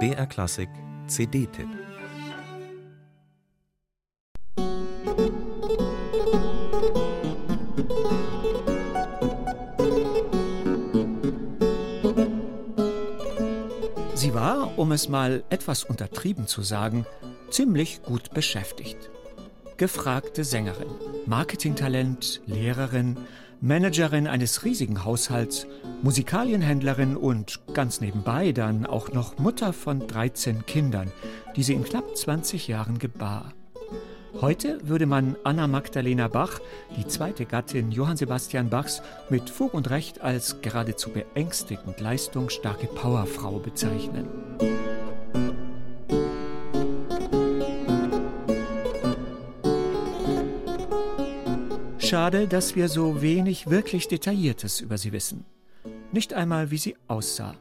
BR Klassik CD-Tipp Sie war, um es mal etwas untertrieben zu sagen, ziemlich gut beschäftigt. Gefragte Sängerin, Marketingtalent, Lehrerin, Managerin eines riesigen Haushalts, Musikalienhändlerin und ganz nebenbei dann auch noch Mutter von 13 Kindern, die sie in knapp 20 Jahren gebar. Heute würde man Anna Magdalena Bach, die zweite Gattin Johann Sebastian Bachs, mit Fug und Recht als geradezu beängstigend leistungsstarke Powerfrau bezeichnen. Schade, dass wir so wenig wirklich Detailliertes über sie wissen. Nicht einmal, wie sie aussah.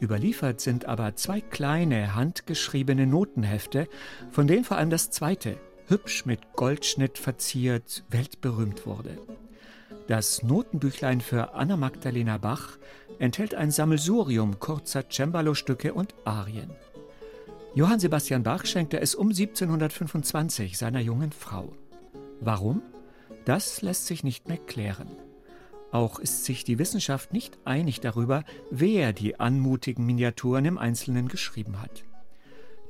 Überliefert sind aber zwei kleine, handgeschriebene Notenhefte, von denen vor allem das zweite, hübsch mit Goldschnitt verziert, weltberühmt wurde. Das Notenbüchlein für Anna Magdalena Bach enthält ein Sammelsurium kurzer Cembalo-Stücke und Arien. Johann Sebastian Bach schenkte es um 1725 seiner jungen Frau. Warum? Das lässt sich nicht mehr klären. Auch ist sich die Wissenschaft nicht einig darüber, wer die anmutigen Miniaturen im Einzelnen geschrieben hat.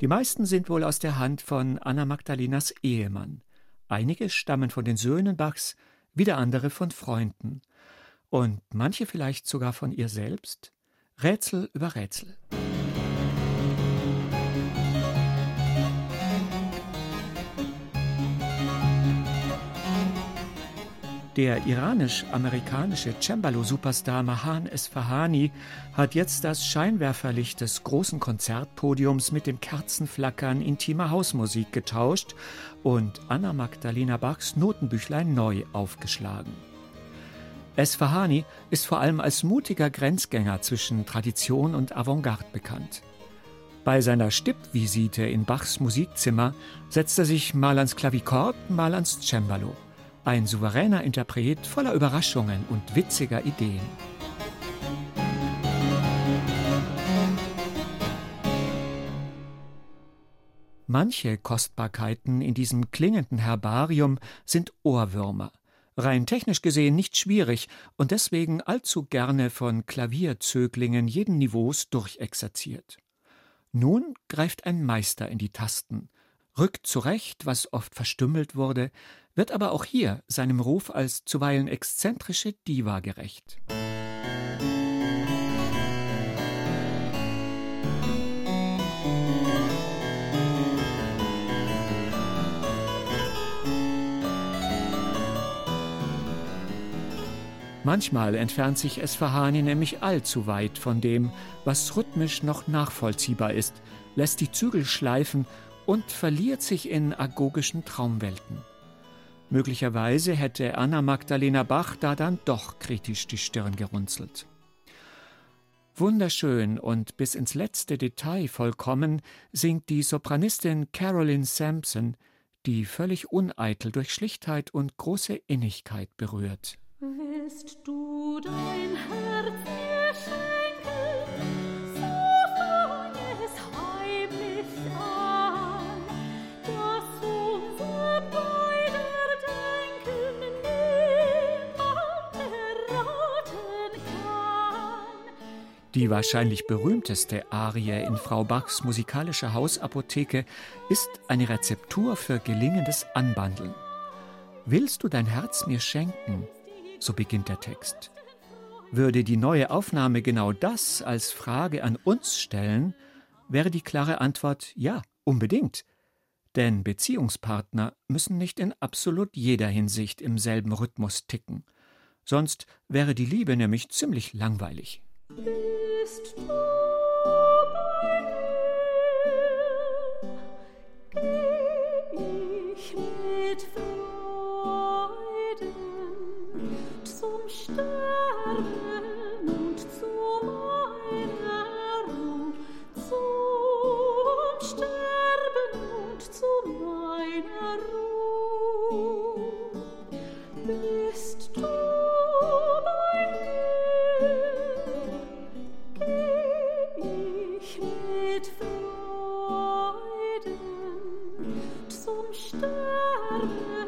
Die meisten sind wohl aus der Hand von Anna Magdalenas Ehemann. Einige stammen von den Söhnen Bachs, wieder andere von Freunden. Und manche vielleicht sogar von ihr selbst? Rätsel über Rätsel. Der iranisch-amerikanische Cembalo-Superstar Mahan Esfahani hat jetzt das Scheinwerferlicht des großen Konzertpodiums mit dem Kerzenflackern intimer Hausmusik getauscht und Anna Magdalena Bachs Notenbüchlein neu aufgeschlagen. Esfahani ist vor allem als mutiger Grenzgänger zwischen Tradition und Avantgarde bekannt. Bei seiner Stippvisite in Bachs Musikzimmer setzt er sich mal ans Klavichord, mal ans Cembalo. Ein souveräner Interpret voller Überraschungen und witziger Ideen. Manche Kostbarkeiten in diesem klingenden Herbarium sind Ohrwürmer. Rein technisch gesehen nicht schwierig und deswegen allzu gerne von Klavierzöglingen jeden Niveaus durchexerziert. Nun greift ein Meister in die Tasten, rückt zurecht, was oft verstümmelt wurde, wird aber auch hier seinem Ruf als zuweilen exzentrische Diva gerecht. Manchmal entfernt sich Esfahani nämlich allzu weit von dem, was rhythmisch noch nachvollziehbar ist, lässt die Zügel schleifen und verliert sich in agogischen Traumwelten. Möglicherweise hätte Anna Magdalena Bach da dann doch kritisch die Stirn gerunzelt. Wunderschön und bis ins letzte Detail vollkommen singt die Sopranistin Carolyn Sampson, die völlig uneitel durch Schlichtheit und große Innigkeit berührt. Willst du dein Herz Die wahrscheinlich berühmteste Arie in Frau Bachs musikalischer Hausapotheke ist eine Rezeptur für gelingendes Anbandeln. Willst du dein Herz mir schenken? So beginnt der Text. Würde die neue Aufnahme genau das als Frage an uns stellen, wäre die klare Antwort ja, unbedingt. Denn Beziehungspartner müssen nicht in absolut jeder Hinsicht im selben Rhythmus ticken. Sonst wäre die Liebe nämlich ziemlich langweilig. Bist du Sterne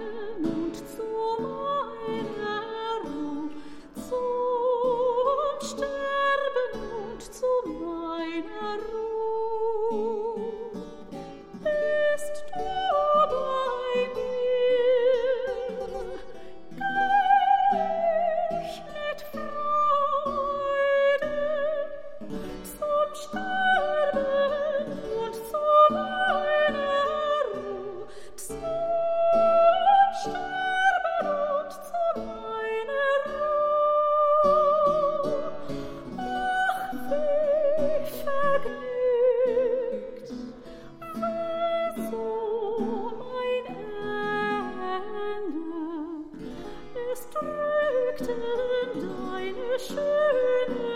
turn